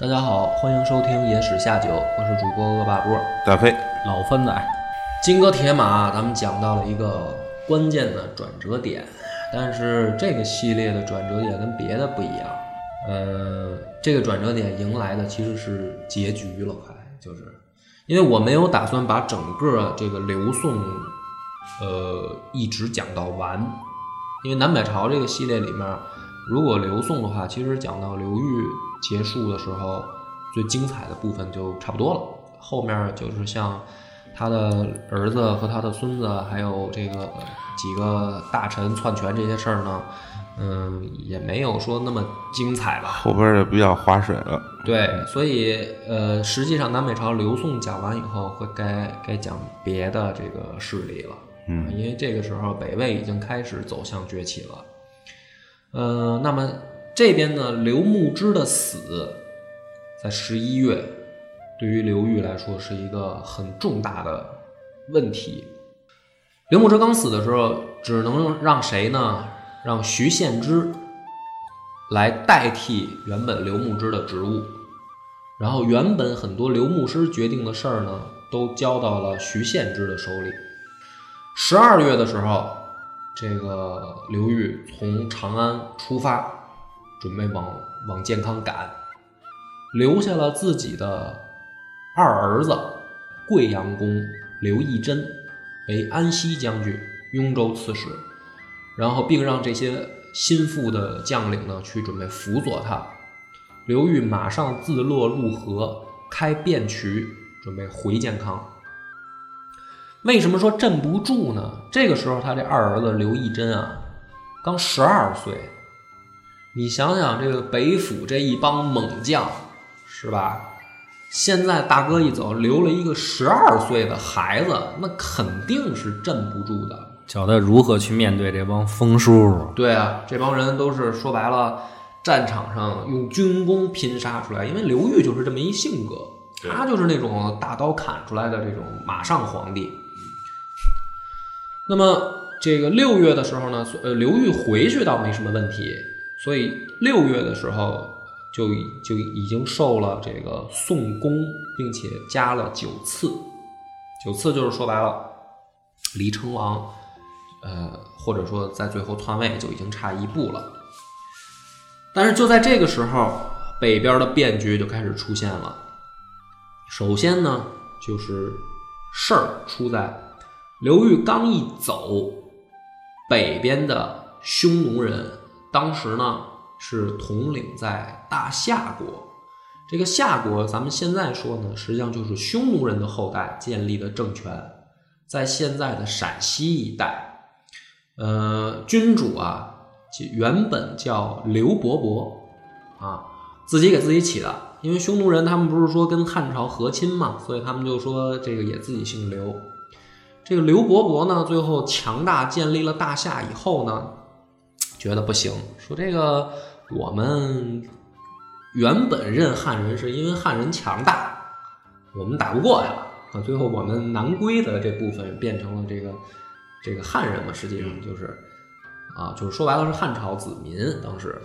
大家好，欢迎收听《野史下酒》，我是主播恶霸波。大飞。老番仔，金戈铁马，咱们讲到了一个关键的转折点，但是这个系列的转折点跟别的不一样，呃，这个转折点迎来的其实是结局了，快就是，因为我没有打算把整个这个刘宋，呃，一直讲到完，因为南北朝这个系列里面，如果刘宋的话，其实讲到刘裕结束的时候，最精彩的部分就差不多了，后面就是像他的儿子和他的孙子，还有这个几个大臣篡权这些事儿呢，嗯，也没有说那么精彩吧。后边也比较划水了。对，所以呃，实际上南北朝刘宋讲完以后，会该该讲别的这个势力了。嗯，因为这个时候北魏已经开始走向崛起了。呃，那么这边呢，刘牧之的死，在十一月，对于刘裕来说是一个很重大的问题。刘牧之刚死的时候，只能让谁呢？让徐献之来代替原本刘牧之的职务。然后原本很多刘牧师决定的事儿呢，都交到了徐献之的手里。十二月的时候，这个刘裕从长安出发，准备往往健康赶，留下了自己的二儿子贵阳公刘义珍为安西将军、雍州刺史，然后并让这些心腹的将领呢去准备辅佐他。刘裕马上自落入河，开便渠，准备回健康。为什么说镇不住呢？这个时候，他这二儿子刘义珍啊，刚十二岁。你想想，这个北府这一帮猛将，是吧？现在大哥一走，留了一个十二岁的孩子，那肯定是镇不住的。教他如何去面对这帮疯叔叔。对啊，这帮人都是说白了，战场上用军功拼杀出来。因为刘裕就是这么一性格，他就是那种大刀砍出来的这种马上皇帝。那么这个六月的时候呢，呃，刘裕回去倒没什么问题，所以六月的时候就就已经受了这个宋公，并且加了九次。九次就是说白了，离称王，呃，或者说在最后篡位就已经差一步了。但是就在这个时候，北边的变局就开始出现了。首先呢，就是事儿出在。刘裕刚一走，北边的匈奴人当时呢是统领在大夏国。这个夏国，咱们现在说呢，实际上就是匈奴人的后代建立的政权，在现在的陕西一带。呃，君主啊，原本叫刘伯伯啊，自己给自己起的。因为匈奴人他们不是说跟汉朝和亲嘛，所以他们就说这个也自己姓刘。这个刘伯伯呢，最后强大建立了大夏以后呢，觉得不行，说这个我们原本认汉人是因为汉人强大，我们打不过呀，啊，最后我们南归的这部分变成了这个这个汉人嘛，实际上就是啊，就是说白了是汉朝子民当时。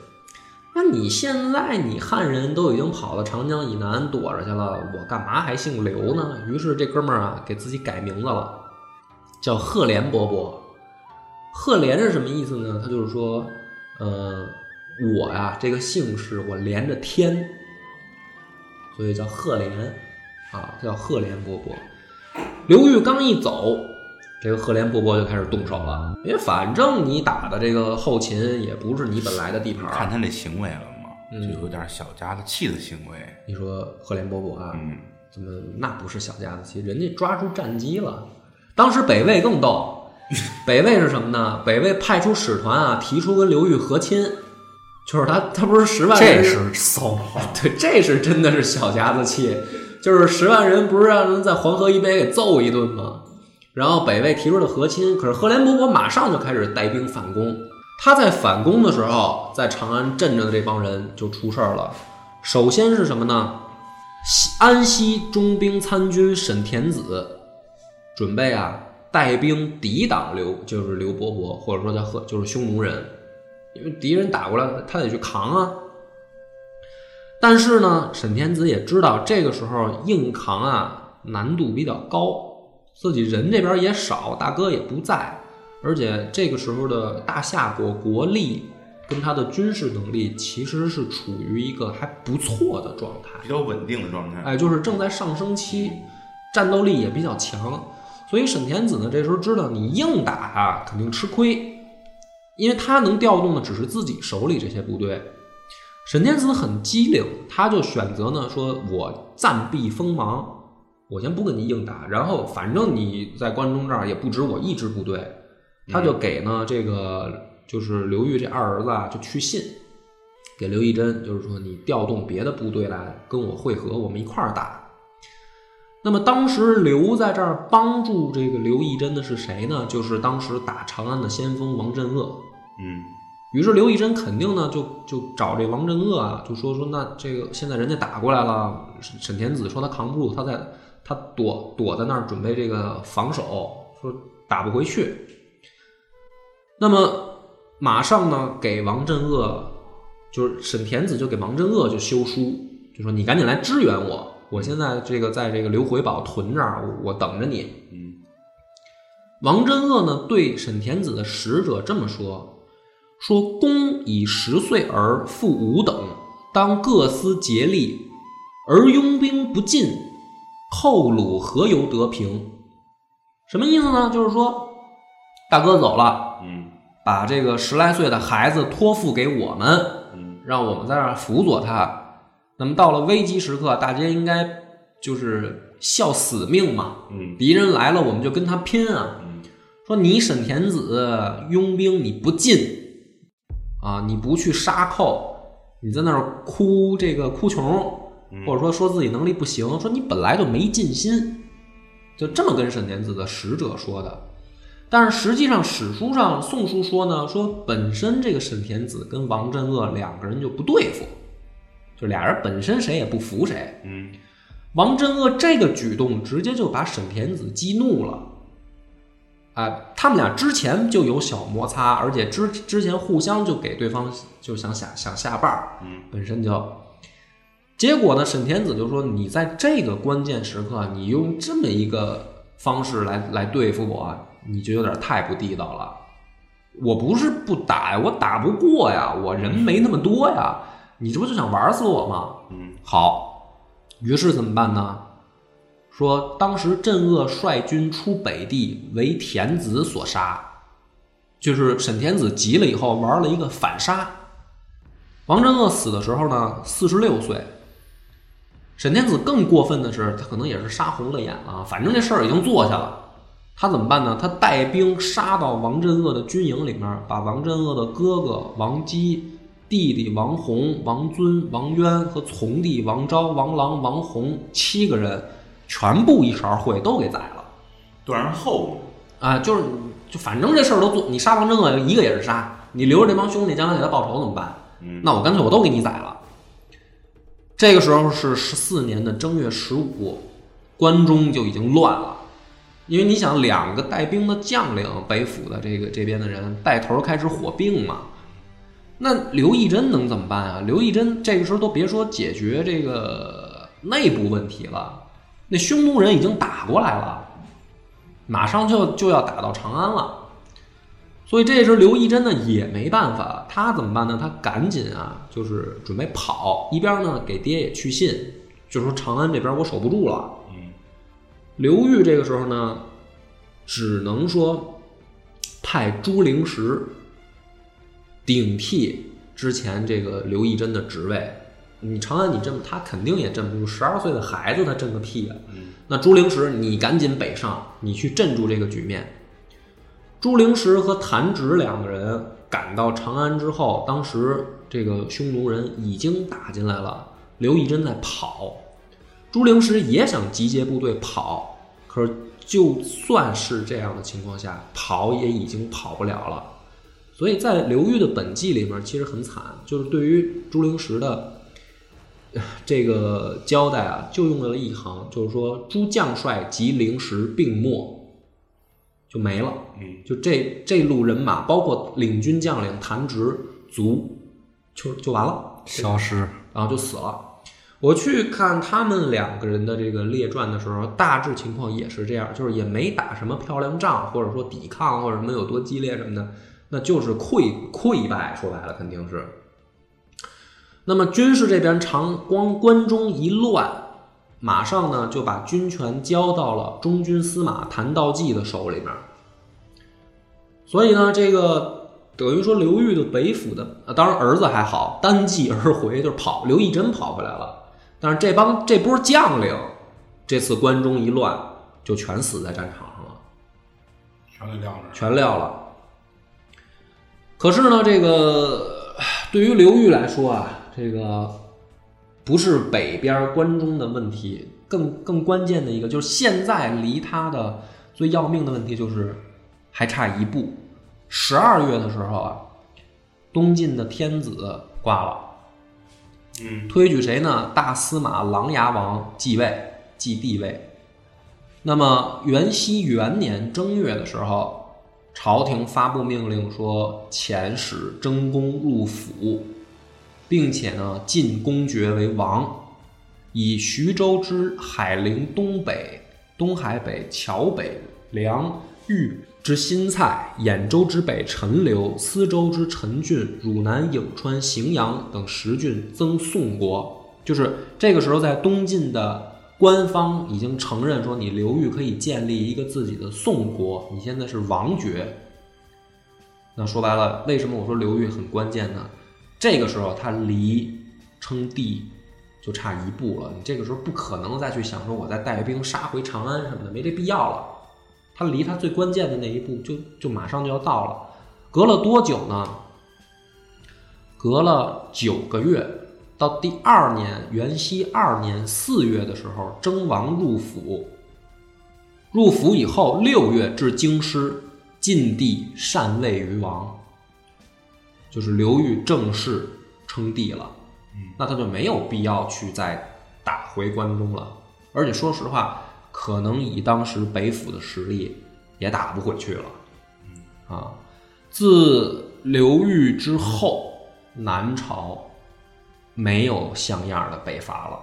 那你现在你汉人都已经跑到长江以南躲着去了，我干嘛还姓刘呢？于是这哥们儿啊给自己改名字了，叫赫连勃勃。赫连是什么意思呢？他就是说，呃，我呀这个姓氏我连着天，所以叫赫连啊，叫赫连勃勃。刘裕刚一走，这个赫连勃勃就开始动手了，因为反正你打的这个后勤也不是你本来的地盘儿，看他那行为了嘛，嗯就有点小家子气的行为。你说赫连勃勃啊，嗯，怎么那不是小家子气？人家抓住战机了。当时北魏更逗，北魏是什么呢？北魏派出使团啊，提出跟刘裕和亲，就是他他不是十万人，这是骚 话。对，这是真的是小家子气，就是十万人不是让人在黄河以北给揍一顿吗？然后北魏提出了和亲，可是赫连勃勃马上就开始带兵反攻。他在反攻的时候，在长安镇着的这帮人就出事儿了。首先是什么呢？西安西中兵参军沈田子准备啊带兵抵挡刘，就是刘伯伯，或者说叫赫，就是匈奴人，因为敌人打过来，他得去扛啊。但是呢，沈天子也知道这个时候硬扛啊难度比较高，自己人这边也少，大哥也不在，而且这个时候的大夏国国力跟他的军事能力其实是处于一个还不错的状态。比较稳定的状态。哎，就是正在上升期，战斗力也比较强，所以沈田子呢这时候知道你硬打啊肯定吃亏，因为他能调动的只是自己手里这些部队。沈天子很机灵，他就选择呢说，我暂避锋芒，我先不跟你硬打，然后反正你在关中这儿也不止我一支部队，他就给呢这个就是刘裕这二儿子啊就去信，给刘义珍，就是说你调动别的部队来跟我会合，我们一块儿打。那么当时留在这儿帮助这个刘义珍的是谁呢？就是当时打长安的先锋王镇恶。嗯，于是刘义珍肯定呢就就找这王镇恶啊，就说说那这个现在人家打过来了，沈沈田子说他扛不住，他在他躲躲在那儿准备这个防守，说打不回去。那么马上呢给王镇恶，就是沈田子就给王镇恶就修书，就说你赶紧来支援我，我现在这个在这个刘回堡屯这儿，我我等着你。嗯，王真恶呢对沈田子的使者这么说：“说公以十岁而负吾等，当各司竭力，而拥兵不进，后鲁何由得平？”什么意思呢？就是说，大哥走了，嗯，把这个十来岁的孩子托付给我们，嗯，让我们在这儿辅佐他。那么到了危机时刻，大家应该就是效死命嘛。嗯，敌人来了，我们就跟他拼啊！嗯，说你沈田子拥兵你不进啊，你不去杀寇，你在那儿哭这个哭穷，嗯或者说说自己能力不行，说你本来就没尽心，就这么跟沈田子的使者说的。但是实际上史书上《宋书》说呢，说本身这个沈田子跟王镇恶两个人就不对付，就俩人本身谁也不服谁。嗯，王镇恶这个举动直接就把沈田子激怒了，啊、他们俩之前就有小摩擦，而且之之前互相就给对方就想下想下绊儿，嗯，本身就，结果呢，沈田子就说你在这个关键时刻，你用这么一个方式来来对付我，你就有点太不地道了。我不是不打呀，我打不过呀，我人没那么多呀，你这不就想玩死我吗？嗯，好，于是怎么办呢？说当时镇恶率军出北地，为田子所杀，就是沈田子急了以后玩了一个反杀。王镇恶死的时候呢，四十六岁。沈天子更过分的是，他可能也是杀红了眼了啊，反正这事儿已经做下了。他怎么办呢？他带兵杀到王镇恶的军营里面，把王镇恶的哥哥王基、弟弟王弘、王尊、王渊和从弟王昭、王郎、王弘七个人全部一勺烩都给宰了。断然后啊，就是就反正这事儿都做，你杀王镇恶一个也是杀，你留着这帮兄弟将来给他报仇怎么办？嗯，那我干脆我都给你宰了。这个时候是十四年的正月十五，关中就已经乱了。因为你想，两个带兵的将领，北府的这个这边的人带头开始火并嘛，那刘义珍能怎么办啊？刘义珍这个时候都别说解决这个内部问题了，那匈奴人已经打过来了，马上就就要打到长安了。所以这时候刘义珍呢也没办法，他怎么办呢？他赶紧啊，就是准备跑，一边呢给爹也去信，就说长安这边我守不住了。刘裕这个时候呢，只能说派朱灵石顶替之前这个刘义珍的职位。你长安你镇，他肯定也镇不住。十二岁的孩子他镇个屁啊！那朱灵石，你赶紧北上，你去镇住这个局面。朱灵石和谭植两个人赶到长安之后，当时这个匈奴人已经打进来了，刘义珍在跑。朱灵石也想集结部队跑，可是就算是这样的情况下，跑也已经跑不了了。所以在刘裕的本纪里面，其实很惨，就是对于朱灵石的这个交代啊，就用了一行，就是说朱将帅及灵石并没，就没了。嗯，就这这路人马，包括领军将领谭植卒，就就完了，消失。然后就死了。我去看他们两个人的这个列传的时候，大致情况也是这样，就是也没打什么漂亮仗，或者说抵抗或者什么有多激烈什么的，那就是溃溃败。说白了，肯定是。那么军事这边长光关中一乱，马上呢就把军权交到了中军司马谭道济的手里面。所以呢，这个等于说刘裕的北府的，呃当然儿子还好，单骑而回，就是跑，刘义真跑回来了。但是这帮这波将领，这次关中一乱，就全死在战场上了，全给撂了。全撂了。可是呢，这个 对于刘裕来说啊，这个不是北边关中的问题，更更关键的一个就是现在离他的最要命的问题就是还差一步。十二月的时候啊，东晋的天子挂了。嗯，推举谁呢？大司马琅琊王继位，继帝位。那么元熙元年正月的时候，朝廷发布命令说，遣使征公入府，并且呢进公爵为王，以徐州之海陵东北、东海北、桥北、梁豫之新蔡，兖州之北陈留，司州之陈郡，汝南、颍川、荥阳等十郡增宋国。就是这个时候，在东晋的官方已经承认说，你刘裕可以建立一个自己的宋国，你现在是王爵。那说白了，为什么我说刘裕很关键呢？这个时候他离称帝就差一步了，你这个时候不可能再去想说我再带兵杀回长安什么的，没这必要了。他离他最关键的那一步就就马上就要到了，隔了多久呢？隔了九个月，到第二年元熙二年四月的时候，征王入府。入府以后，六月至京师，晋帝禅位于王，就是刘裕正式称帝了。那他就没有必要去再打回关中了。而且说实话，可能以当时北府的实力，也打不回去了。啊，自刘裕之后，南朝没有像样的北伐了。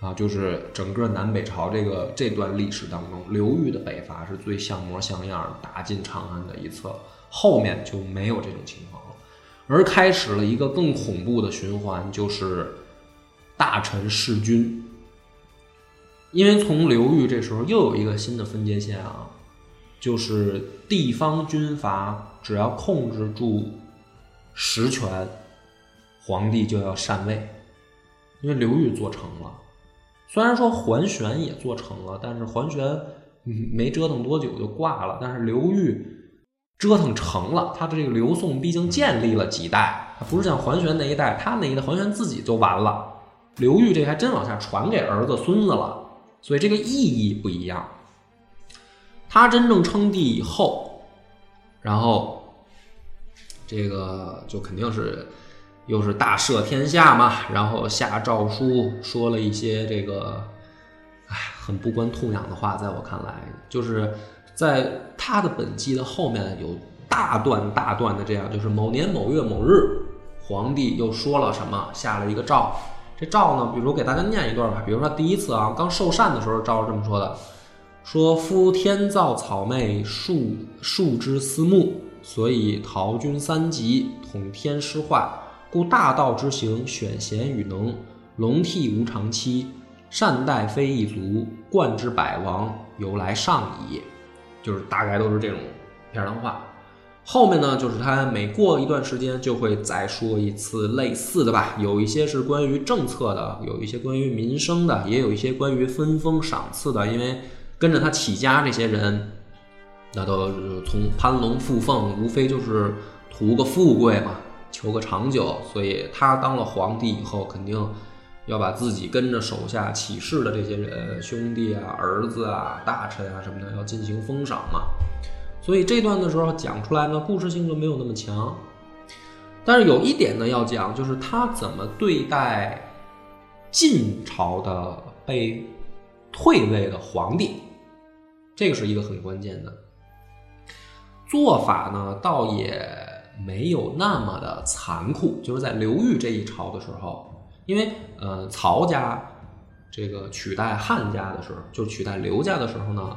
啊，就是整个南北朝这个这段历史当中，刘裕的北伐是最像模像样打进长安的一侧，后面就没有这种情况了，而开始了一个更恐怖的循环，就是大臣弑君。因为从刘裕这时候又有一个新的分界线啊，就是地方军阀只要控制住实权，皇帝就要禅位，因为刘裕做成了。虽然说桓玄也做成了，但是桓玄没折腾多久就挂了。但是刘裕折腾成了，他的这个刘宋毕竟建立了几代，不是像桓玄那一代，他那一代桓玄自己就完了。刘裕这还真往下传给儿子孙子了，所以这个意义不一样。他真正称帝以后，然后这个就肯定是又是大赦天下嘛，然后下诏书说了一些这个，哎，很不关痛痒的话，在我看来，就是在他的本纪的后面有大段大段的这样，就是某年某月某日，皇帝又说了什么，下了一个诏。这诏呢，比如给大家念一段吧，比如说第一次啊，刚受禅的时候，诏是这么说的：说夫天造草昧，树树之思木，所以陶君三极，统天施化，故大道之行，选贤与能，龙替无常期，善待非一族，冠之百王，由来上矣。就是大概都是这种片儿话。后面呢，就是他每过一段时间就会再说一次类似的吧，有一些是关于政策的，有一些关于民生的，也有一些关于分封赏赐的。因为跟着他起家这些人，那都从攀龙附凤，无非就是图个富贵嘛，求个长久。所以他当了皇帝以后，肯定要把自己跟着手下起事的这些人，兄弟啊、儿子啊、大臣啊什么的，要进行封赏嘛。所以这段的时候讲出来呢，故事性就没有那么强。但是有一点呢要讲，就是他怎么对待晋朝的被退位的皇帝，这个是一个很关键的做法呢，倒也没有那么的残酷。就是在刘裕这一朝的时候，因为呃曹家这个取代汉家的时候，就取代刘家的时候呢。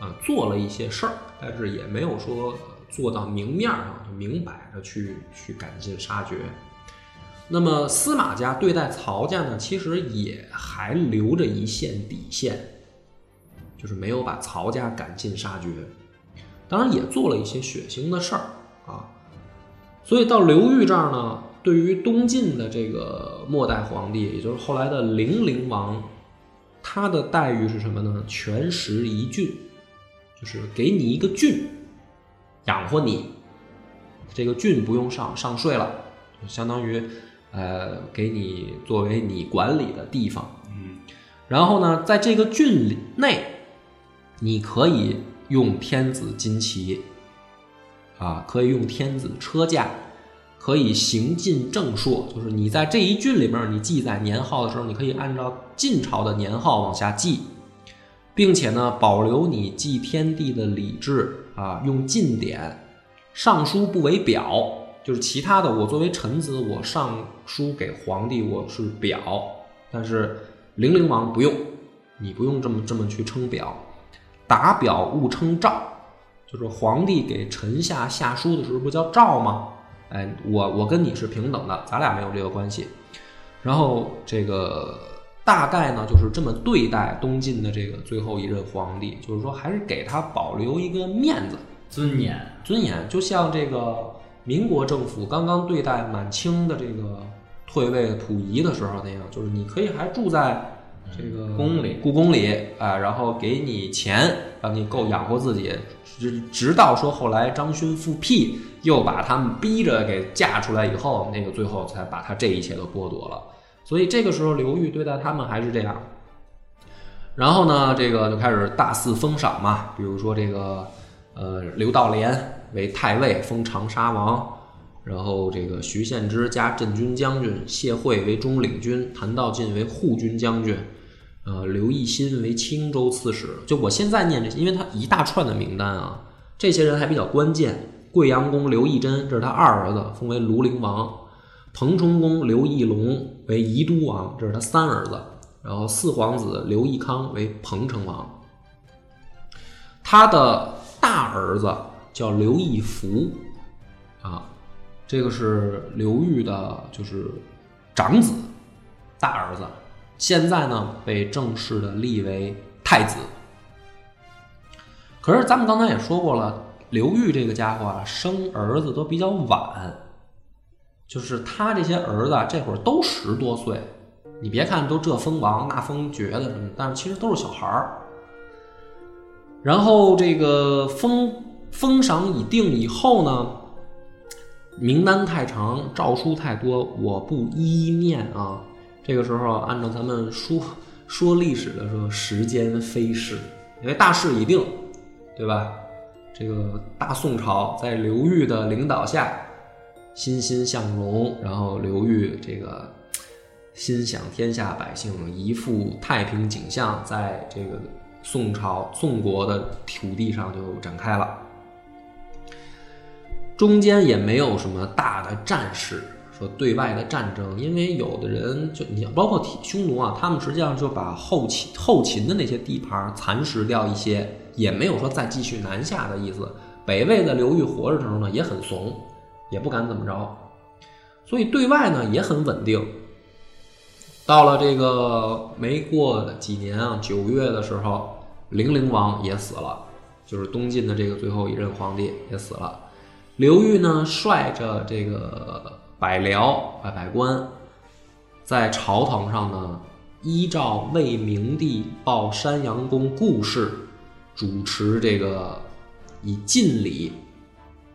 啊，做了一些事儿，但是也没有说做到明面上，就明摆着去去赶尽杀绝。那么司马家对待曹家呢，其实也还留着一线底线，就是没有把曹家赶尽杀绝。当然也做了一些血腥的事儿。所以到刘裕这儿呢，对于东晋的这个末代皇帝，也就是后来的零陵王，他的待遇是什么呢？全食一郡。就是给你一个郡，养活你，这个郡不用上上税了，就相当于，呃，给你作为你管理的地方。嗯，然后呢，在这个郡里内，你可以用天子金旗，啊，可以用天子车驾，可以行进正朔，就是你在这一郡里面，你记载年号的时候，你可以按照晋朝的年号往下记。并且呢，保留你祭天地的礼制啊，用晋典，上书不为表，就是其他的，我作为臣子，我上书给皇帝，我是表，但是零陵王不用，你不用这么这么去称表，打表勿称诏，就是皇帝给臣下下书的时候不叫诏吗？哎，我我跟你是平等的，咱俩没有这个关系，然后这个。大概呢就是这么对待东晋的这个最后一任皇帝，就是说还是给他保留一个面子、尊严、尊严，就像这个民国政府刚刚对待满清的这个退位溥仪的时候那样，就是你可以还住在这个宫里、故宫里啊，然后给你钱，让你够养活自己，直直到说后来张勋复辟，又把他们逼着给嫁出来以后，那个最后才把他这一切都剥夺了。所以这个时候，刘裕对待他们还是这样。然后呢，这个就开始大肆封赏嘛，比如说这个，呃，刘道廉为太尉，封长沙王；然后这个徐献之加镇军将军，谢晦为中领军，谭道进为护军将军，呃，刘义新为青州刺史。就我现在念这些，因为他一大串的名单啊，这些人还比较关键。贵阳公刘义珍，这是他二儿子，封为庐陵王。彭冲公刘义隆为宜都王，这是他三儿子。然后四皇子刘义康为彭城王。他的大儿子叫刘义福，啊，这个是刘裕的，就是长子，大儿子。现在呢，被正式的立为太子。可是咱们刚才也说过了，刘裕这个家伙啊，生儿子都比较晚。就是他这些儿子这会儿都十多岁，你别看都这封王那封爵的什么，但是其实都是小孩儿。然后这个封封赏已定以后呢，名单太长，诏书太多，我不一一念啊。这个时候按照咱们说说历史的时候，时间飞逝，因为大势已定，对吧？这个大宋朝在刘裕的领导下。欣欣向荣，然后刘裕这个心想天下百姓一副太平景象，在这个宋朝宋国的土地上就展开了。中间也没有什么大的战事，说对外的战争，因为有的人就你包括匈奴啊，他们实际上就把后秦后秦的那些地盘蚕食掉一些，也没有说再继续南下的意思。北魏的刘裕活着的时候呢，也很怂，也不敢怎么着，所以对外呢也很稳定。到了这个没过几年啊，九月的时候，零陵王也死了，就是东晋的这个最后一任皇帝也死了。刘裕呢，率着这个百僚啊百官，在朝堂上呢，依照魏明帝报山阳公故事，主持这个以晋礼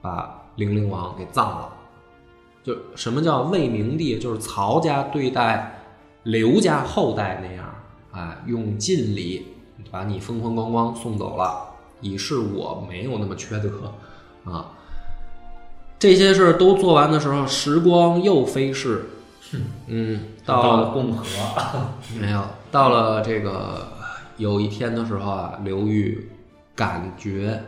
把零陵王给葬了。就什么叫魏明帝？就是曹家对待刘家后代那样，哎，用晋礼把你风风光光送走了，以示我没有那么缺德啊。这些事儿都做完的时候，时光又飞逝。嗯，到了共和，没有到了这个有一天的时候啊，刘裕感觉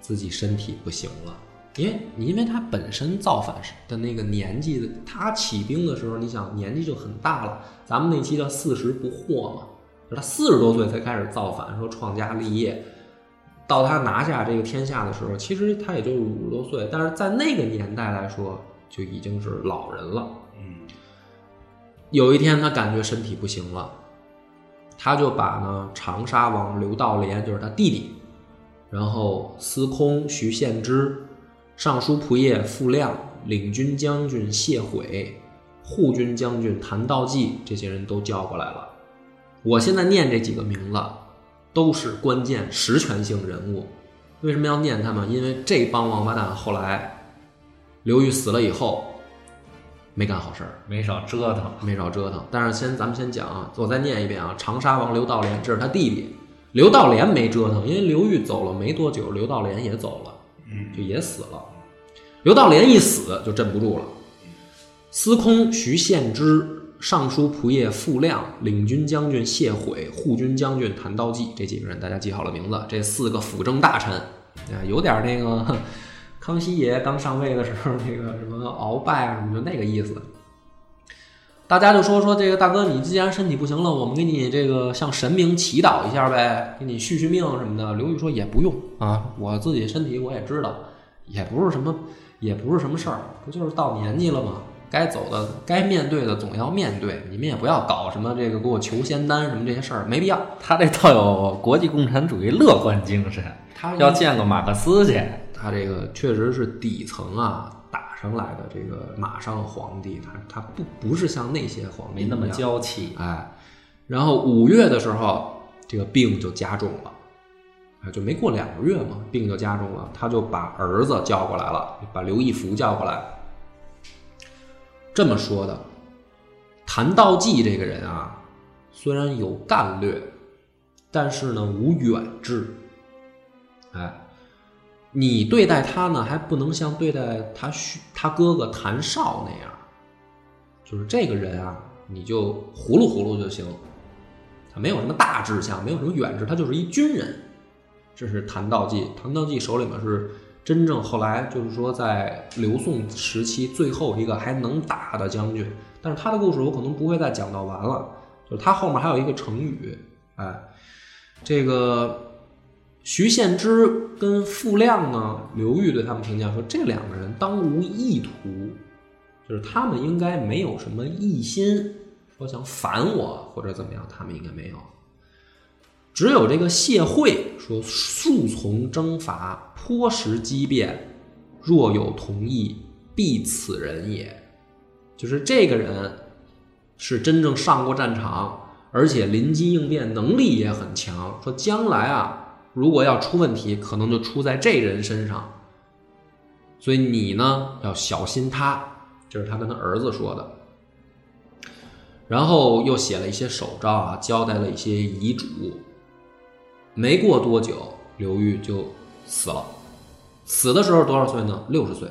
自己身体不行了，因为因为他本身造反的那个年纪，他起兵的时候，你想年纪就很大了。咱们那期叫四十不惑嘛，他四十多岁才开始造反，说创家立业。到他拿下这个天下的时候，其实他也就是五十多岁，但是在那个年代来说，就已经是老人了。嗯，有一天他感觉身体不行了，他就把呢长沙王刘道廉，就是他弟弟，然后司空徐献之、尚书仆射傅亮、领军将军谢毁、护军将军谭道济这些人都叫过来了。我现在念这几个名字。都是关键实权性人物，为什么要念他们？因为这帮王八蛋后来刘裕死了以后，没干好事儿，没少折腾，没少折腾。但是先咱们先讲啊，我再念一遍啊，长沙王刘道廉，这是他弟弟刘道廉没折腾，因为刘裕走了没多久，刘道廉也走了，嗯，就也死了。刘道廉一死就镇不住了，司空徐献之。尚书仆射傅亮、领军将军谢毁、护军将军谭道济这几个人，大家记好了名字。这四个辅政大臣，啊，有点那个康熙爷刚上位的时候那个什么鳌拜啊什么，就那个意思。大家就说说这个大哥，你既然身体不行了，我们给你这个向神明祈祷一下呗，给你续续命什么的。刘裕说也不用啊，我自己身体我也知道，也不是什么，也不是什么事儿，不就是到年纪了吗？该走的、该面对的总要面对，你们也不要搞什么这个给我求仙丹什么这些事儿，没必要。他这倒有国际共产主义乐观精神，他要见个马克思去。他这个确实是底层啊打上来的这个马上皇帝，他他不不是像那些皇帝那么娇气。哎，然后五月的时候，这个病就加重了，啊，就没过两个月嘛，病就加重了，他就把儿子叫过来了，把刘义福叫过来。这么说的，谭道济这个人啊，虽然有干略，但是呢无远志。哎，你对待他呢，还不能像对待他他哥哥谭绍那样，就是这个人啊，你就糊噜糊噜就行。他没有什么大志向，没有什么远志，他就是一军人。这是谭道济，谭道济手里面是。真正后来就是说，在刘宋时期最后一个还能打的将军，但是他的故事我可能不会再讲到完了。就是他后面还有一个成语，哎，这个徐献之跟傅亮呢，刘裕对他们评价说，这两个人当无意图，就是他们应该没有什么异心，说想反我或者怎么样，他们应该没有。只有这个谢惠说：“速从征伐，颇识机变，若有同意，必此人也。”就是这个人是真正上过战场，而且临机应变能力也很强。说将来啊，如果要出问题，可能就出在这人身上。所以你呢要小心他。这是他跟他儿子说的。然后又写了一些手诏啊，交代了一些遗嘱。没过多久，刘裕就死了。死的时候多少岁呢？六十岁。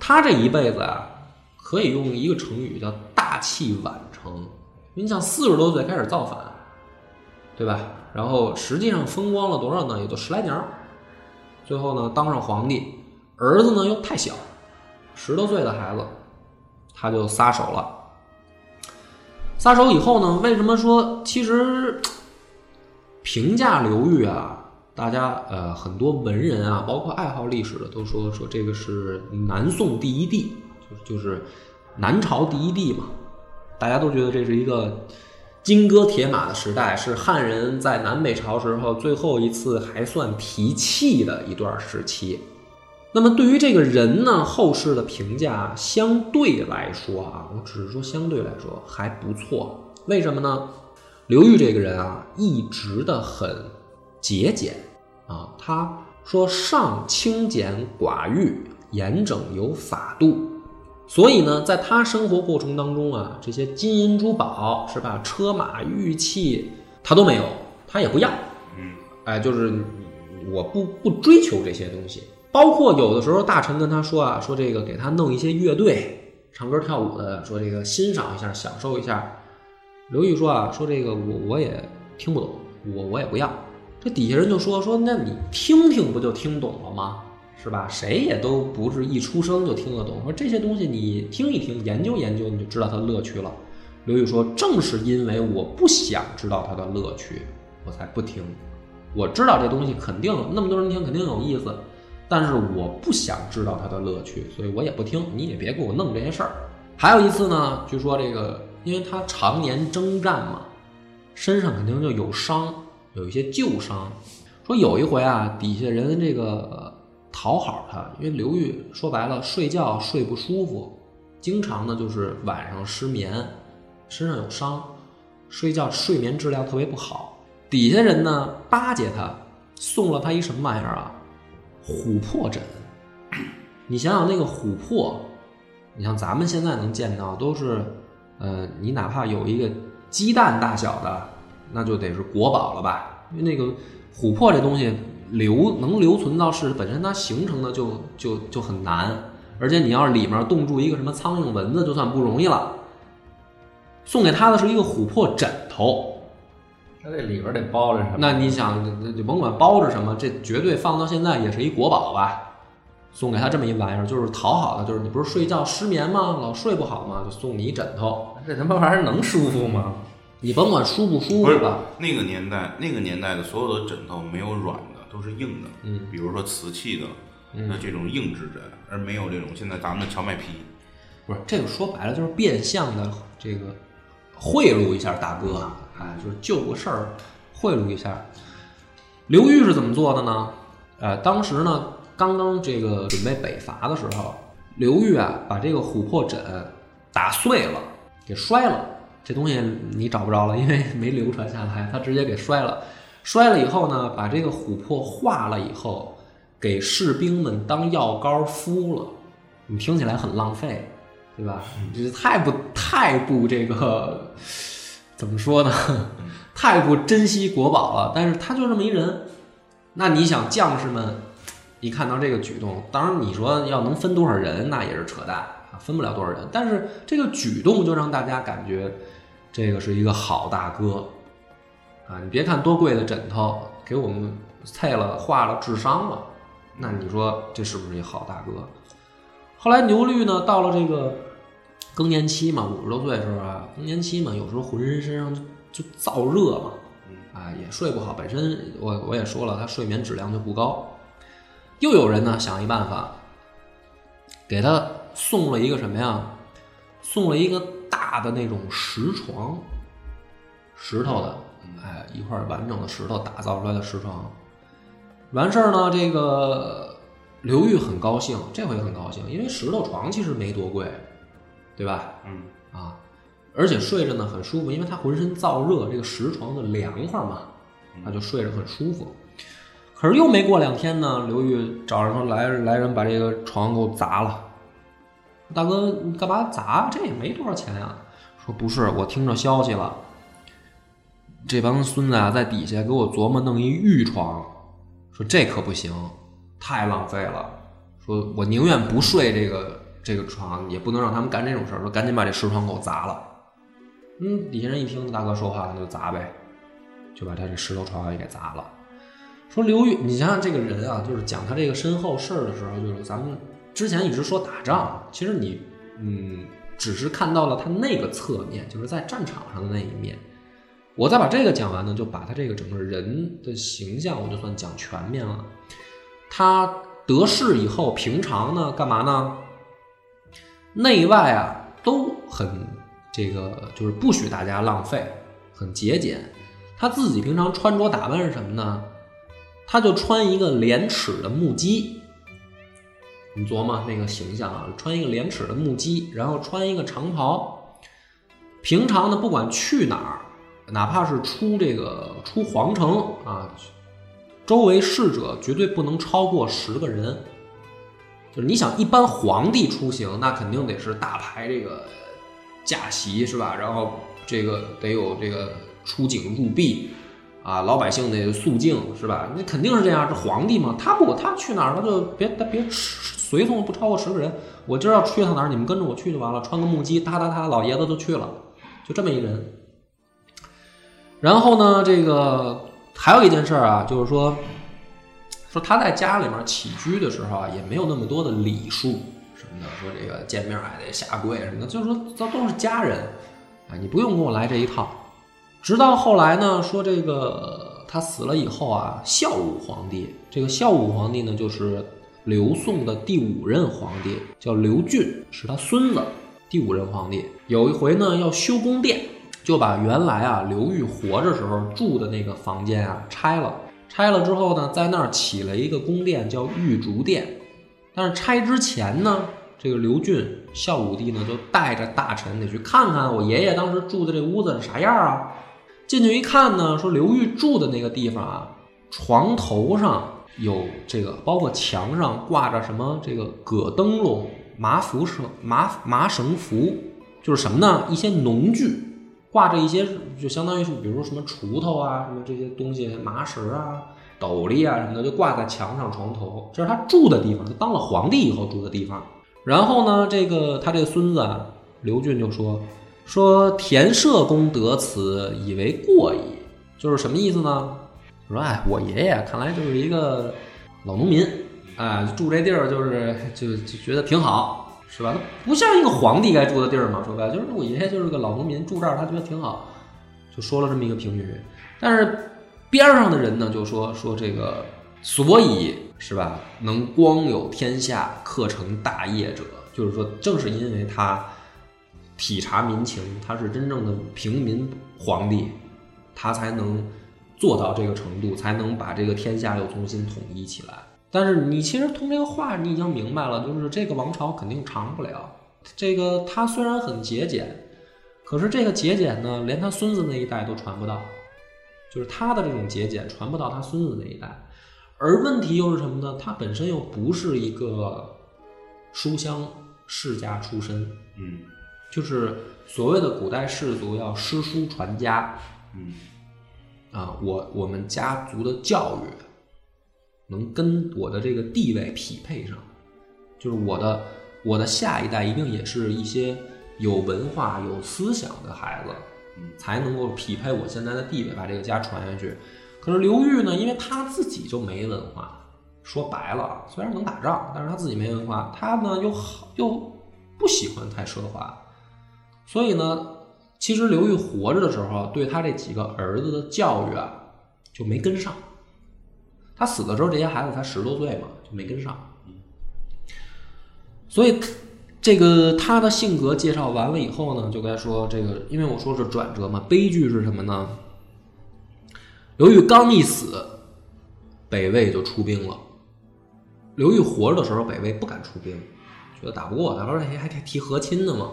他这一辈子啊，可以用一个成语叫“大器晚成”。你想，四十多岁开始造反，对吧？然后实际上风光了多少呢？也就十来年。最后呢，当上皇帝，儿子呢又太小，十多岁的孩子，他就撒手了。撒手以后呢，为什么说其实评价刘裕啊？大家呃，很多文人啊，包括爱好历史的，都说说这个是南宋第一帝，就是就是南朝第一帝嘛。大家都觉得这是一个金戈铁马的时代，是汉人在南北朝时候最后一次还算提气的一段时期。那么对于这个人呢，后世的评价相对来说啊，我只是说相对来说还不错。为什么呢？刘裕这个人啊，一直的很。节俭啊，他说上清简寡欲，严整有法度。所以呢，在他生活过程当中啊，这些金银珠宝是吧，车马玉器他都没有，他也不要。嗯，哎，就是我不不追求这些东西。包括有的时候大臣跟他说啊，说这个给他弄一些乐队，唱歌跳舞的，说这个欣赏一下，享受一下。刘玉说啊，说这个我我也听不懂，我我也不要。这底下人就说说，那你听听不就听懂了吗？是吧？谁也都不是一出生就听得懂。说这些东西你听一听，研究研究，你就知道它的乐趣了。刘玉说，正是因为我不想知道它的乐趣，我才不听。我知道这东西肯定那么多人听，肯定有意思，但是我不想知道它的乐趣，所以我也不听。你也别给我弄这些事儿。还有一次呢，据说这个，因为他常年征战嘛，身上肯定就有伤。有一些旧伤，说有一回啊，底下人这个讨好他，因为刘裕说白了睡觉睡不舒服，经常呢就是晚上失眠，身上有伤，睡觉睡眠质量特别不好。底下人呢巴结他，送了他一什么玩意儿啊？琥珀枕。你想想那个琥珀，你像咱们现在能见到都是，呃，你哪怕有一个鸡蛋大小的。那就得是国宝了吧？因为那个琥珀这东西留能留存到是，本身它形成的就就就很难，而且你要是里面冻住一个什么苍蝇蚊子，就算不容易了。送给他的是一个琥珀枕头，那这里边得包着什么？那你想，就甭管包着什么，这绝对放到现在也是一国宝吧？送给他这么一玩意儿，就是讨好的，就是你不是睡觉失眠吗？老睡不好吗？就送你一枕头，这他妈玩意儿能舒服吗？你甭管舒不舒服吧，那个年代，那个年代的所有的枕头没有软的，都是硬的。嗯，比如说瓷器的，那这种硬质枕，而没有这种现在咱们的荞麦皮。不是这个说白了就是变相的这个贿赂一下大哥，哎，就是就个事儿贿赂一下。刘裕是怎么做的呢？呃，当时呢刚刚这个准备北伐的时候，刘裕啊把这个琥珀枕打碎了，给摔了。这东西你找不着了，因为没流传下来，他直接给摔了。摔了以后呢，把这个琥珀化了以后，给士兵们当药膏敷了。你听起来很浪费，对吧？这太不太不这个怎么说呢？太不珍惜国宝了。但是他就这么一人，那你想将士们一看到这个举动，当然你说要能分多少人，那也是扯淡啊，分不了多少人。但是这个举动就让大家感觉。这个是一个好大哥，啊，你别看多贵的枕头，给我们菜了化了智商了，那你说这是不是一好大哥？后来牛律呢，到了这个更年期嘛，五十多岁的时候啊，更年期嘛，有时候浑身身上就燥热嘛，啊，也睡不好，本身我我也说了，他睡眠质量就不高。又有人呢想一办法，给他送了一个什么呀？送了一个。大的那种石床，石头的，哎，一块完整的石头打造出来的石床，完事儿呢。这个刘玉很高兴，这回很高兴，因为石头床其实没多贵，对吧？嗯啊，而且睡着呢很舒服，因为他浑身燥热，这个石床的凉快嘛，他就睡着很舒服。可是又没过两天呢，刘裕找人说来来人把这个床给我砸了。大哥，你干嘛砸？这也没多少钱呀。说不是，我听着消息了，这帮孙子啊，在底下给我琢磨弄一玉床。说这可不行，太浪费了。说我宁愿不睡这个这个床也不能让他们干这种事儿，说赶紧把这石床给我砸了。嗯，底下人一听大哥说话，那就砸呗，就把他这石头床也给砸了。说刘裕，你想想这个人啊，就是讲他这个身后事儿的时候，就是咱们之前一直说打仗，其实你嗯，只是看到了他那个侧面，就是在战场上的那一面。我再把这个讲完呢，就把他这个整个人的形象，我就算讲全面了。他得势以后，平常呢干嘛呢？内外啊都很这个，就是不许大家浪费，很节俭。他自己平常穿着打扮是什么呢？他就穿一个连尺的木屐。你琢磨那个形象啊，穿一个连尺的木屐，然后穿一个长袍。平常呢，不管去哪儿，哪怕是出这个出皇城啊，周围侍者绝对不能超过十个人。就是你想，一般皇帝出行，那肯定得是大排这个驾席是吧？然后这个得有这个出警入壁啊，老百姓的肃静是吧？那肯定是这样，是皇帝嘛。他不，他去哪儿他就别他别随从不超过十个人。我今儿要去趟哪儿，你们跟着我去就完了。穿个木屐，哒哒哒，老爷子就去了，就这么一人。然后呢，这个还有一件事啊，就是说。说他在家里面起居的时候啊，也没有那么多的礼数什么的。说这个见面还得下跪什么的，就是说这都是家人啊，你不用跟我来这一套。直到后来呢，说这个他死了以后啊，孝武皇帝，这个孝武皇帝呢，就是刘宋的第五任皇帝，叫刘俊，是他孙子。第五任皇帝有一回呢，要修宫殿，就把原来啊刘裕活着时候住的那个房间啊拆了。拆了之后呢，在那儿起了一个宫殿，叫玉竹殿。但是拆之前呢，这个刘俊孝武帝呢，就带着大臣得去看看我爷爷当时住的这屋子是啥样啊。进去一看呢，说刘裕住的那个地方啊，床头上有这个，包括墙上挂着什么这个葛灯笼、麻符绳、麻麻绳符，就是什么呢？一些农具。挂着一些，就相当于是，比如说什么锄头啊，什么这些东西，麻绳啊、斗笠啊什么的，就挂在墙上床头。这是他住的地方，他当了皇帝以后住的地方。然后呢，这个他这个孙子啊，刘俊就说说田舍公得此，以为过矣。就是什么意思呢？说哎，我爷爷看来就是一个老农民，哎，住这地儿就是就就觉得挺好。是吧？他不像一个皇帝该住的地儿嘛。说白了，就是我爷爷就是个老农民，住这儿他觉得挺好，就说了这么一个评语。但是边上的人呢，就说说这个，所以是吧，能光有天下，克成大业者，就是说，正是因为他体察民情，他是真正的平民皇帝，他才能做到这个程度，才能把这个天下又重新统一起来。但是你其实通这个话，你已经明白了，就是这个王朝肯定长不了。这个他虽然很节俭，可是这个节俭呢，连他孙子那一代都传不到，就是他的这种节俭传不到他孙子那一代。而问题又是什么呢？他本身又不是一个书香世家出身，嗯，就是所谓的古代士族要诗书传家，嗯，啊，我我们家族的教育。能跟我的这个地位匹配上，就是我的我的下一代一定也是一些有文化、有思想的孩子，才能够匹配我现在的地位，把这个家传下去。可是刘裕呢，因为他自己就没文化，说白了，虽然能打仗，但是他自己没文化，他呢又好又不喜欢太奢华，所以呢，其实刘裕活着的时候，对他这几个儿子的教育啊，就没跟上。他死的时候，这些孩子才十多岁嘛，就没跟上。所以，这个他的性格介绍完了以后呢，就该说这个，因为我说是转折嘛，悲剧是什么呢？刘裕刚一死，北魏就出兵了。刘裕活着的时候，北魏不敢出兵，觉得打不过他，而且还提和亲呢嘛。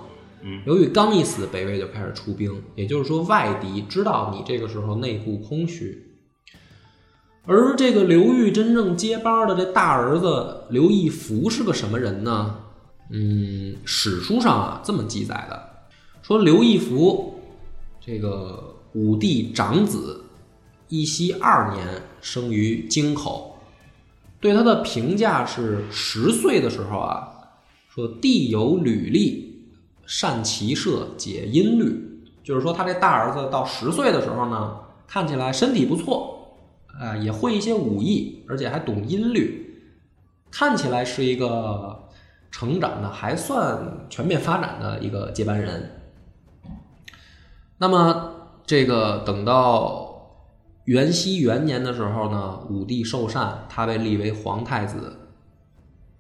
刘裕刚一死，北魏就开始出兵，也就是说，外敌知道你这个时候内部空虚。而这个刘裕真正接班的这大儿子刘义福是个什么人呢？嗯，史书上啊这么记载的，说刘义福这个武帝长子，义熙二年生于京口，对他的评价是十岁的时候啊，说地有履历，善骑射，解音律，就是说他这大儿子到十岁的时候呢，看起来身体不错，啊、也会一些武艺，而且还懂音律，看起来是一个成长的还算全面发展的一个接班人。那么这个等到元熙元年的时候呢，武帝受禅，他被立为皇太子。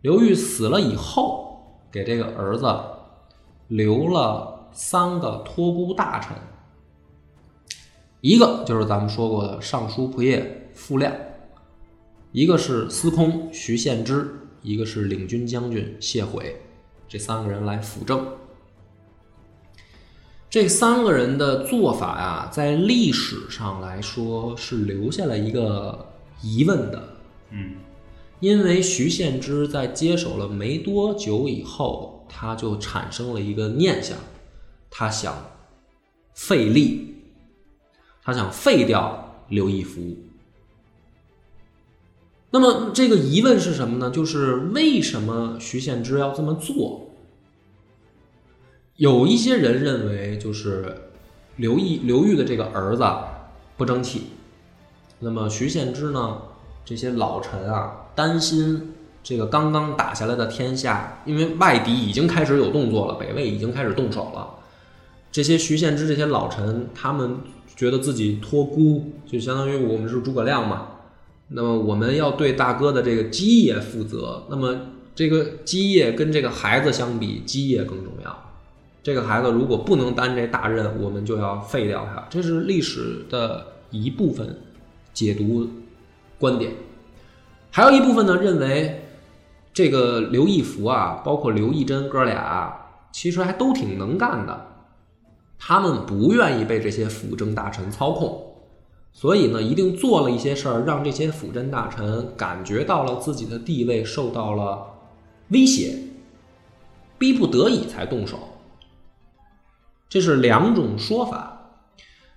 刘裕死了以后，给这个儿子留了三个托孤大臣，一个就是咱们说过的尚书仆射傅亮，一个是司空徐献之，一个是领军将军谢毁，这三个人来辅政。这三个人的做法呀，在历史上来说是留下了一个疑问的。嗯因为徐献之在接手了没多久以后，他就产生了一个念想，他想废立，他想废掉刘义福。那么这个疑问是什么呢？就是为什么徐献之要这么做？有一些人认为，就是刘义刘裕的这个儿子不争气，那么徐献之呢，这些老臣啊，担心这个刚刚打下来的天下，因为外敌已经开始有动作了，北魏已经开始动手了。这些徐献之这些老臣，他们觉得自己托孤，就相当于我们是诸葛亮嘛。那么我们要对大哥的这个基业负责。那么这个基业跟这个孩子相比，基业更重要。这个孩子如果不能担这大任，我们就要废掉他。这是历史的一部分解读观点。还有一部分呢，认为这个刘义福啊，包括刘义珍哥俩，其实还都挺能干的。他们不愿意被这些辅政大臣操控，所以呢，一定做了一些事儿，让这些辅政大臣感觉到了自己的地位受到了威胁，逼不得已才动手。这是两种说法。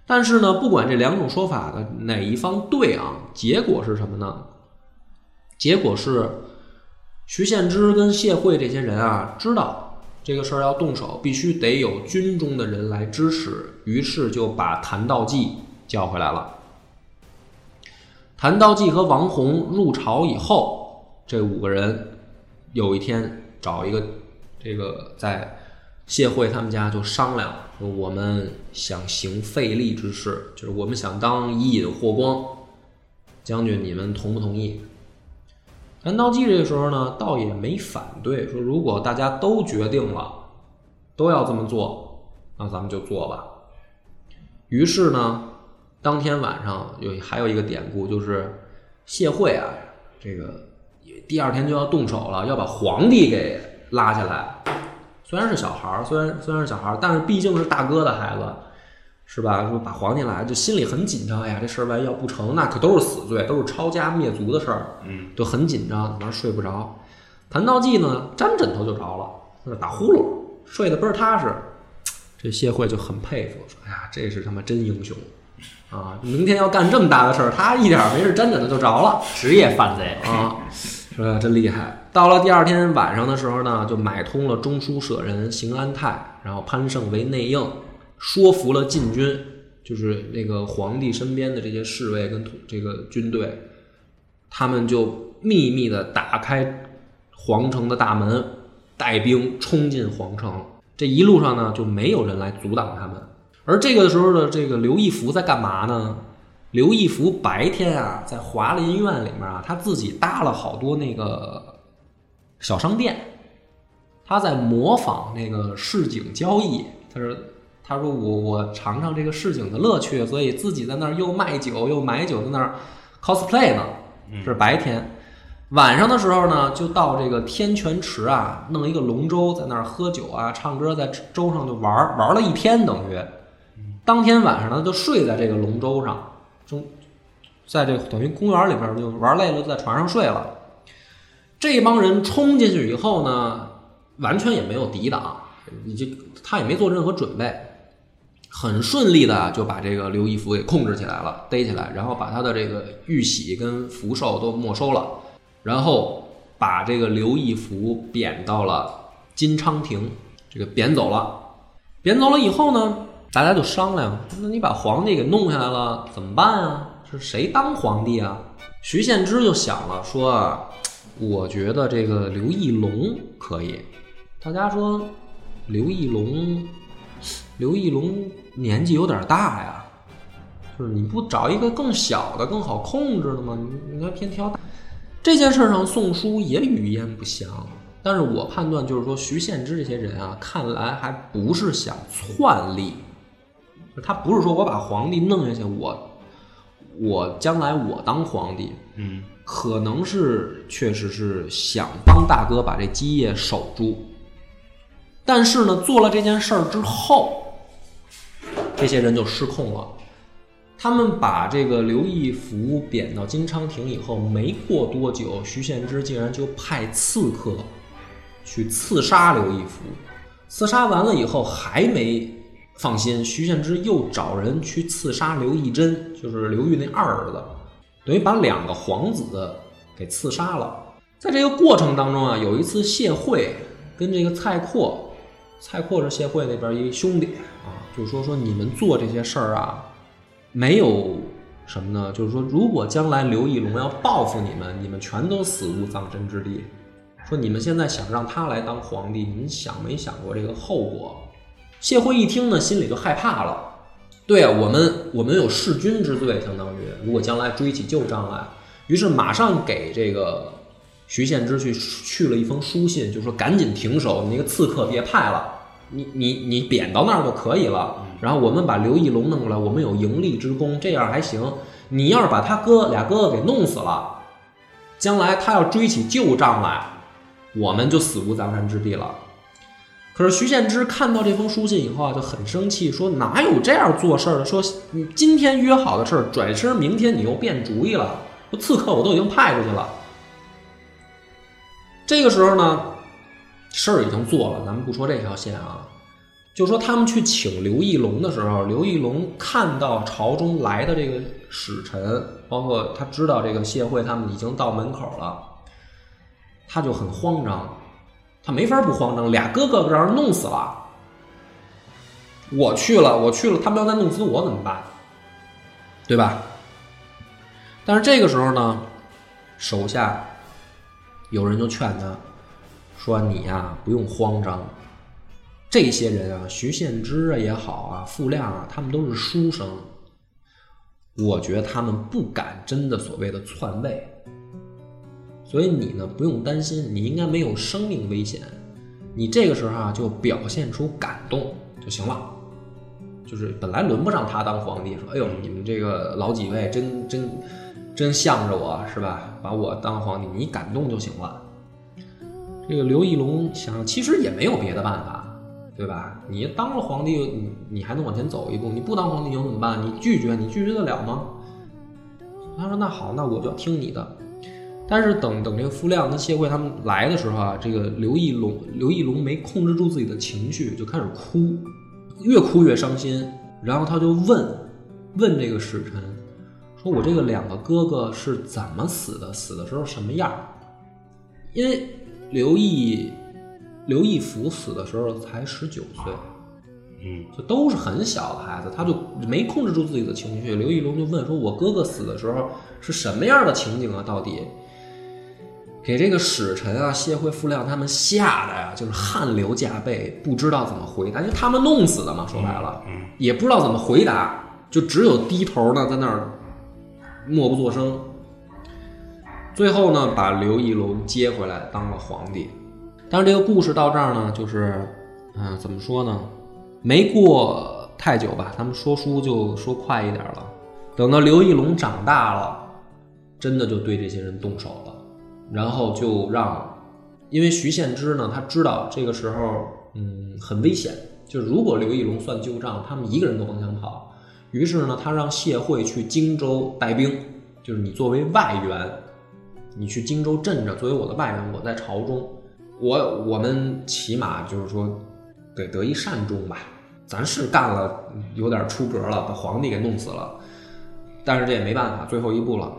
但是呢，不管这两种说法的哪一方对啊，结果是什么呢？结果是徐献之跟谢晦这些人啊，知道这个事儿要动手，必须得有军中的人来支持，于是就把谭道济叫回来了。谭道济和王弘入朝以后，这五个人有一天找一个这个在谢晦他们家就商量说，我们想行废立之事，就是我们想当伊尹霍光将军，你们同不同意？谭道济这个时候呢，倒也没反对，说如果大家都决定了，都要这么做，那咱们就做吧。于是呢，当天晚上有还有一个典故，就是谢惠啊，这个第二天就要动手了，要把皇帝给拉下来。虽然是小孩儿，虽然虽然是小孩儿，但是毕竟是大哥的孩子，是吧？说把皇帝来，就心里很紧张。哎呀，这事儿万一要不成，那可都是死罪，都是抄家灭族的事儿。嗯，就很紧张，晚上睡不着。谭道济呢，沾枕头就着了，在那打呼噜，睡得倍儿踏实。这谢惠就很佩服，说：“哎呀，这是他妈真英雄啊！明天要干这么大的事儿，他一点儿没事沾枕头就着了。”职业犯罪。啊，说真厉害。到了第二天晚上的时候呢，就买通了中书舍人邢安泰，然后潘胜为内应，说服了禁军，就是那个皇帝身边的这些侍卫跟这个军队，他们就秘密的打开皇城的大门，带兵冲进皇城。这一路上呢，就没有人来阻挡他们。而这个时候的这个刘义福在干嘛呢？刘义福白天啊，在华林院里面啊，他自己搭了好多那个小商店，他在模仿那个市井交易。他说：“他说我我尝尝这个市井的乐趣，所以自己在那儿又卖酒又买酒，在那儿 cosplay 呢。这是白天。晚上的时候呢，就到这个天泉池啊，弄一个龙舟，在那儿喝酒啊，唱歌，在舟上就玩儿玩了一天，等于当天晚上呢，就睡在这个龙舟上，中在这个等于公园里边就玩累了，在船上睡了。这帮人冲进去以后呢，完全也没有抵挡，你就他也没做任何准备，很顺利的就把这个刘义福给控制起来了，逮起来，然后把他的这个玉玺跟福寿都没收了，然后把这个刘义福贬到了金昌廷，这个贬走了。贬走了以后呢，大家就商量，那你把皇帝给弄下来了，怎么办啊？是谁当皇帝啊？徐献之就想了，说啊，我觉得这个刘义隆可以。大家说，刘义隆，刘义隆年纪有点大呀，就是你不找一个更小的、更好控制的吗？你你还偏挑大。这件事上，宋书也语焉不详。但是我判断就是说，徐献之这些人啊，看来还不是想篡立，他不是说我把皇帝弄下去，我我将来我当皇帝，嗯，可能是确实是想帮大哥把这基业守住。但是呢，做了这件事儿之后，这些人就失控了。他们把这个刘义福贬到金昌亭以后，没过多久，徐献之竟然就派刺客去刺杀刘义福。刺杀完了以后，还没放心，徐献之又找人去刺杀刘义珍，就是刘裕那二儿子，等于把两个皇子给刺杀了。在这个过程当中啊，有一次谢惠跟这个蔡括。蔡括是谢惠那边一兄弟啊，就说说你们做这些事儿啊，没有什么呢？就是说，如果将来刘义隆要报复你们，你们全都死无葬身之地。说你们现在想让他来当皇帝，你们想没想过这个后果？谢惠一听呢，心里就害怕了。对啊，我们我们有弑君之罪，相当于如果将来追起旧账来，于是马上给这个。徐献之去去了一封书信，就说赶紧停手，你那个刺客别派了，你你你贬到那儿就可以了。然后我们把刘义隆弄过来，我们有盈利之功，这样还行。你要是把他哥俩哥哥给弄死了，将来他要追起旧账来，我们就死无葬身之地了。可是徐献之看到这封书信以后啊，就很生气，说哪有这样做事儿的？说你今天约好的事儿，转身明天你又变主意了。说刺客我都已经派出去了。这个时候呢，事儿已经做了，咱们不说这条线啊，就说他们去请刘义隆的时候，刘义隆看到朝中来的这个使臣，包括他知道这个谢惠他们已经到门口了，他就很慌张，他没法不慌张，俩哥哥让人弄死了，我去了，我去了，他们要再弄死我怎么办？对吧？但是这个时候呢，手下。有人就劝他，说：“你呀，不用慌张。这些人啊，徐献之啊也好啊，傅亮啊，他们都是书生。我觉得他们不敢真的所谓的篡位。所以你呢，不用担心，你应该没有生命危险。你这个时候啊，就表现出感动就行了。就是本来轮不上他当皇帝，说：‘哎呦，你们这个老几位真真。’”真向着我是吧？把我当皇帝，你感动就行了。这个刘义隆想，其实也没有别的办法，对吧？你当了皇帝，你你还能往前走一步；你不当皇帝，你又怎么办？你拒绝，你拒绝得了吗？他说：“那好，那我就要听你的。”但是等等，这个傅亮跟谢贵他们来的时候啊，这个刘义隆刘义隆没控制住自己的情绪，就开始哭，越哭越伤心。然后他就问问这个使臣。说我这个两个哥哥是怎么死的？死的时候什么样？因为刘义刘义福死的时候才十九岁，嗯，就都是很小的孩子，他就没控制住自己的情绪。刘义隆就问说：“我哥哥死的时候是什么样的情景啊？到底？”给这个使臣啊谢惠、傅亮他们吓得呀，就是汗流浃背，不知道怎么回答，因为他们弄死的嘛，说白了，也不知道怎么回答，就只有低头呢，在那儿。默不作声，最后呢，把刘义隆接回来当了皇帝。但是这个故事到这儿呢，就是，嗯，怎么说呢？没过太久吧，他们说书就说快一点了。等到刘义隆长大了，真的就对这些人动手了，然后就让，因为徐献之呢，他知道这个时候，嗯，很危险，就是如果刘义隆算旧账，他们一个人都甭想跑。于是呢，他让谢惠去荆州带兵，就是你作为外援，你去荆州镇着，作为我的外援，我在朝中，我我们起码就是说得得一善终吧。咱是干了有点出格了，把皇帝给弄死了，但是这也没办法，最后一步了。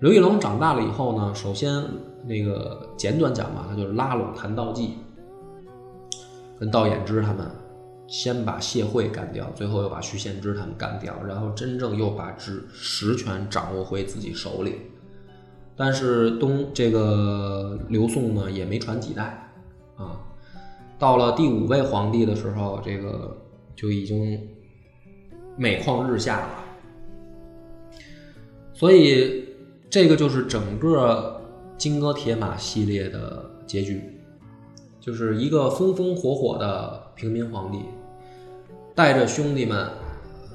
刘义隆长大了以后呢，首先那个简短讲吧，他就是拉拢谭道济，跟道衍之他们先把谢惠干掉，最后又把徐献之他们干掉，然后真正又把实实权掌握回自己手里。但是东这个刘宋呢，也没传几代啊，到了第五位皇帝的时候，这个就已经每况日下了。所以这个就是整个金戈铁马系列的结局，就是一个风风火火的平民皇帝，带着兄弟们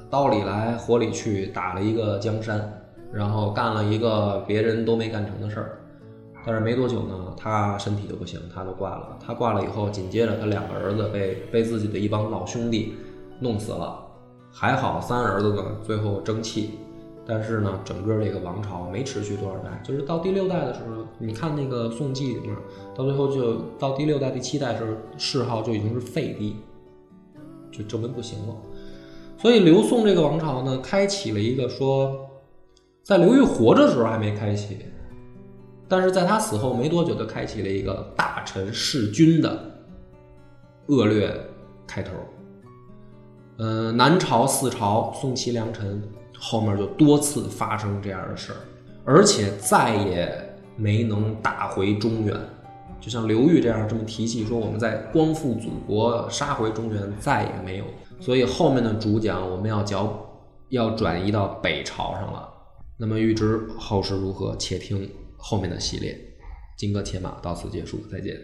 刀里来火里去打了一个江山，然后干了一个别人都没干成的事儿。但是没多久呢，他身体就不行，他就挂了。他挂了以后，紧接着他两个儿子被被自己的一帮老兄弟弄死了，还好三儿子呢最后争气。但是呢，整个这个王朝没持续多少代，就是到第六代的时候，你看那个《宋记》里面，到最后就到第六代、第七代的时候，谥号就已经是废帝，就证明不行了。所以刘宋这个王朝呢，开启了一个说，在刘裕活着的时候还没开启，但是在他死后没多久，就开启了一个大臣弑君的恶劣开头。呃，南朝、四朝、宋齐梁陈。后面就多次发生这样的事儿，而且再也没能打回中原。就像刘裕这样这么提起说，我们在光复祖国、杀回中原，再也没有。所以后面的主讲我们要讲，要转移到北朝上了。那么预知后事如何，且听后面的系列。金戈铁马到此结束，再见。